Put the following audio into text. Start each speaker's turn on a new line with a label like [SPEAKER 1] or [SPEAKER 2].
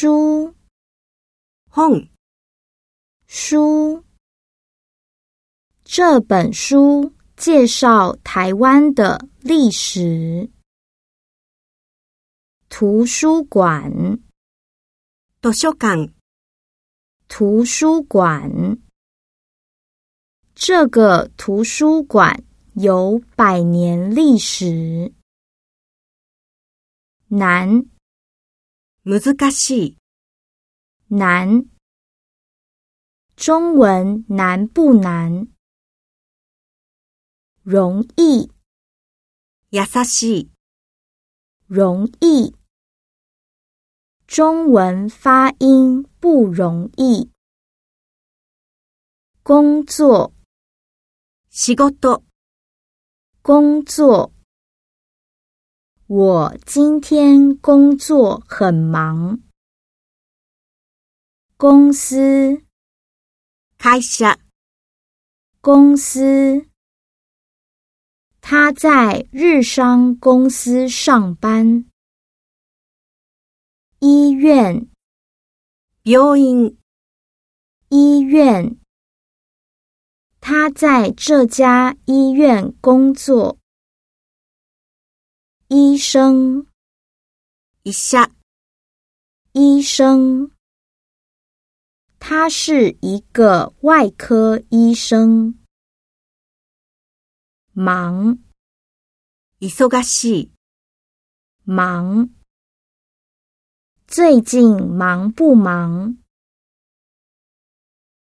[SPEAKER 1] 书，书，这本书介绍台湾的历史。图书馆，
[SPEAKER 2] 图书馆，
[SPEAKER 1] 图书馆，这个图书馆有百年历史。南。
[SPEAKER 2] 難しい。
[SPEAKER 1] 西难，中文难不难？容易，
[SPEAKER 2] 優しい。
[SPEAKER 1] 容易，中文发音不容易。工作，
[SPEAKER 2] 仕事。
[SPEAKER 1] 工作。我今天工作很忙。公司
[SPEAKER 2] 开始。
[SPEAKER 1] 公司，他在日商公司上班。医院，
[SPEAKER 2] 医院，
[SPEAKER 1] 医院，他在这家医院工作。医生，
[SPEAKER 2] 一下。
[SPEAKER 1] 医生，他是一个外科医生，忙。忙，最近忙不忙？